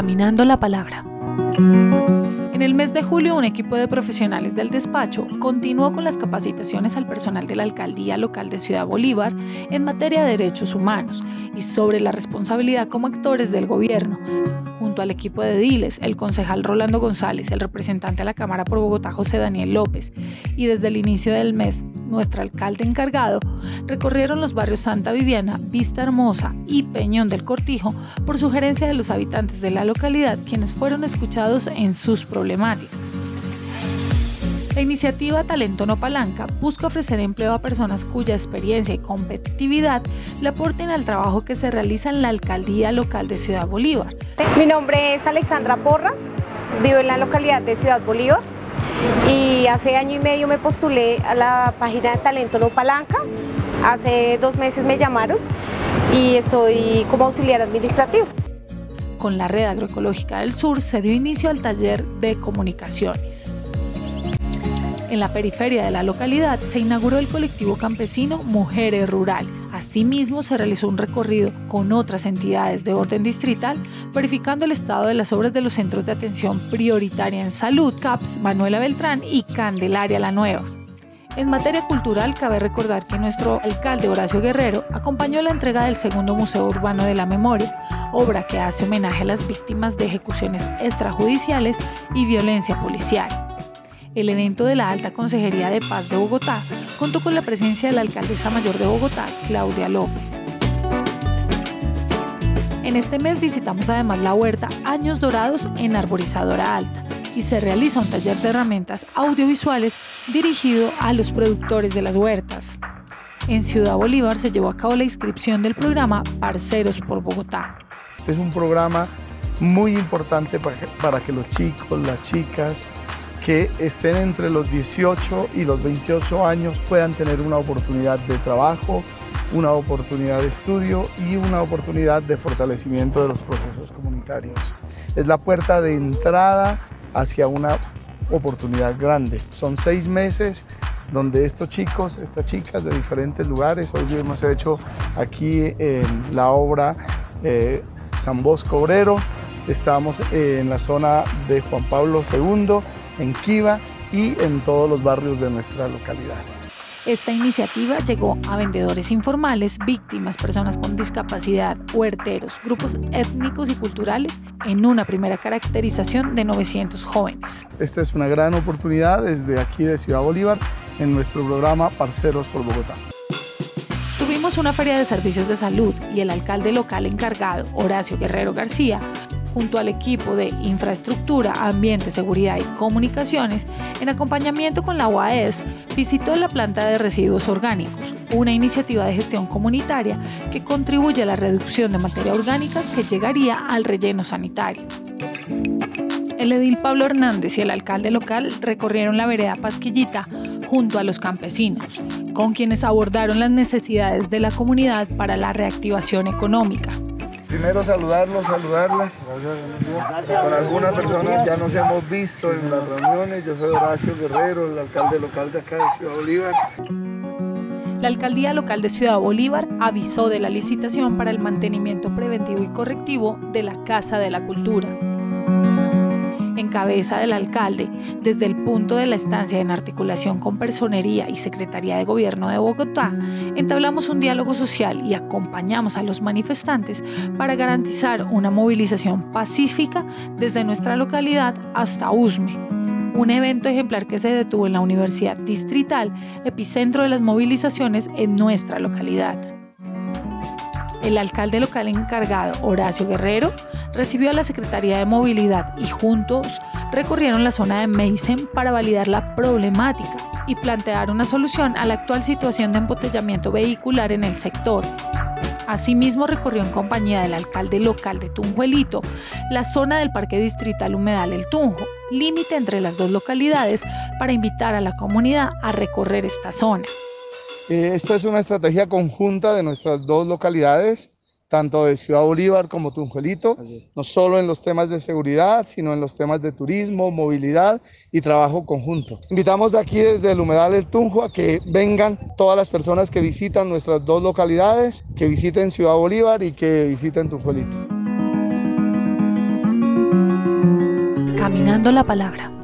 Caminando la Palabra. En el mes de julio, un equipo de profesionales del despacho continuó con las capacitaciones al personal de la alcaldía local de Ciudad Bolívar en materia de derechos humanos y sobre la responsabilidad como actores del gobierno, junto al equipo de Diles, el concejal Rolando González, el representante a la Cámara por Bogotá José Daniel López, y desde el inicio del mes, nuestro alcalde encargado, recorrieron los barrios Santa Viviana, Vista Hermosa y Peñón del Cortijo por sugerencia de los habitantes de la localidad, quienes fueron escuchados en sus problemáticas. La iniciativa Talento No Palanca busca ofrecer empleo a personas cuya experiencia y competitividad le aporten al trabajo que se realiza en la alcaldía local de Ciudad Bolívar. Mi nombre es Alexandra Porras, vivo en la localidad de Ciudad Bolívar y hace año y medio me postulé a la página de Talento No Palanca. Hace dos meses me llamaron y estoy como auxiliar administrativo. Con la Red Agroecológica del Sur se dio inicio al taller de comunicaciones. En la periferia de la localidad se inauguró el colectivo campesino Mujeres Rurales. Asimismo, se realizó un recorrido con otras entidades de orden distrital, verificando el estado de las obras de los centros de atención prioritaria en salud, CAPS Manuela Beltrán y Candelaria La Nueva. En materia cultural, cabe recordar que nuestro alcalde Horacio Guerrero acompañó la entrega del segundo Museo Urbano de la Memoria, obra que hace homenaje a las víctimas de ejecuciones extrajudiciales y violencia policial. El evento de la Alta Consejería de Paz de Bogotá contó con la presencia de la alcaldesa mayor de Bogotá, Claudia López. En este mes visitamos además la huerta Años Dorados en Arborizadora Alta y se realiza un taller de herramientas audiovisuales dirigido a los productores de las huertas. En Ciudad Bolívar se llevó a cabo la inscripción del programa Parceros por Bogotá. Este es un programa muy importante para que, para que los chicos, las chicas, que estén entre los 18 y los 28 años puedan tener una oportunidad de trabajo, una oportunidad de estudio y una oportunidad de fortalecimiento de los procesos comunitarios. Es la puerta de entrada hacia una oportunidad grande. Son seis meses donde estos chicos, estas chicas de diferentes lugares, hoy hemos hecho aquí en la obra eh, San Bosco Obrero, estamos en la zona de Juan Pablo II, en Kiva y en todos los barrios de nuestra localidad. Esta iniciativa llegó a vendedores informales, víctimas, personas con discapacidad, huerteros, grupos étnicos y culturales en una primera caracterización de 900 jóvenes. Esta es una gran oportunidad desde aquí de Ciudad Bolívar en nuestro programa Parceros por Bogotá. Tuvimos una feria de servicios de salud y el alcalde local encargado, Horacio Guerrero García, junto al equipo de Infraestructura, Ambiente, Seguridad y Comunicaciones, en acompañamiento con la UAES, visitó la planta de residuos orgánicos, una iniciativa de gestión comunitaria que contribuye a la reducción de materia orgánica que llegaría al relleno sanitario. El edil Pablo Hernández y el alcalde local recorrieron la vereda Pasquillita junto a los campesinos, con quienes abordaron las necesidades de la comunidad para la reactivación económica, Primero saludarlos, saludarlas. Con algunas personas ya nos hemos visto en las reuniones. Yo soy Horacio Guerrero, el alcalde local de acá de Ciudad Bolívar. La alcaldía local de Ciudad Bolívar avisó de la licitación para el mantenimiento preventivo y correctivo de la Casa de la Cultura cabeza del alcalde, desde el punto de la estancia en articulación con Personería y Secretaría de Gobierno de Bogotá, entablamos un diálogo social y acompañamos a los manifestantes para garantizar una movilización pacífica desde nuestra localidad hasta Usme, un evento ejemplar que se detuvo en la Universidad Distrital, epicentro de las movilizaciones en nuestra localidad. El alcalde local encargado, Horacio Guerrero, recibió a la Secretaría de Movilidad y juntos recorrieron la zona de Meisen para validar la problemática y plantear una solución a la actual situación de embotellamiento vehicular en el sector. Asimismo, recorrió en compañía del alcalde local de Tunjuelito la zona del Parque Distrital Humedal El Tunjo, límite entre las dos localidades, para invitar a la comunidad a recorrer esta zona. Eh, esta es una estrategia conjunta de nuestras dos localidades tanto de Ciudad Bolívar como Tunjuelito, no solo en los temas de seguridad, sino en los temas de turismo, movilidad y trabajo conjunto. Invitamos de aquí desde el Humedal El Tunjo a que vengan todas las personas que visitan nuestras dos localidades, que visiten Ciudad Bolívar y que visiten Tunjuelito. Caminando la Palabra.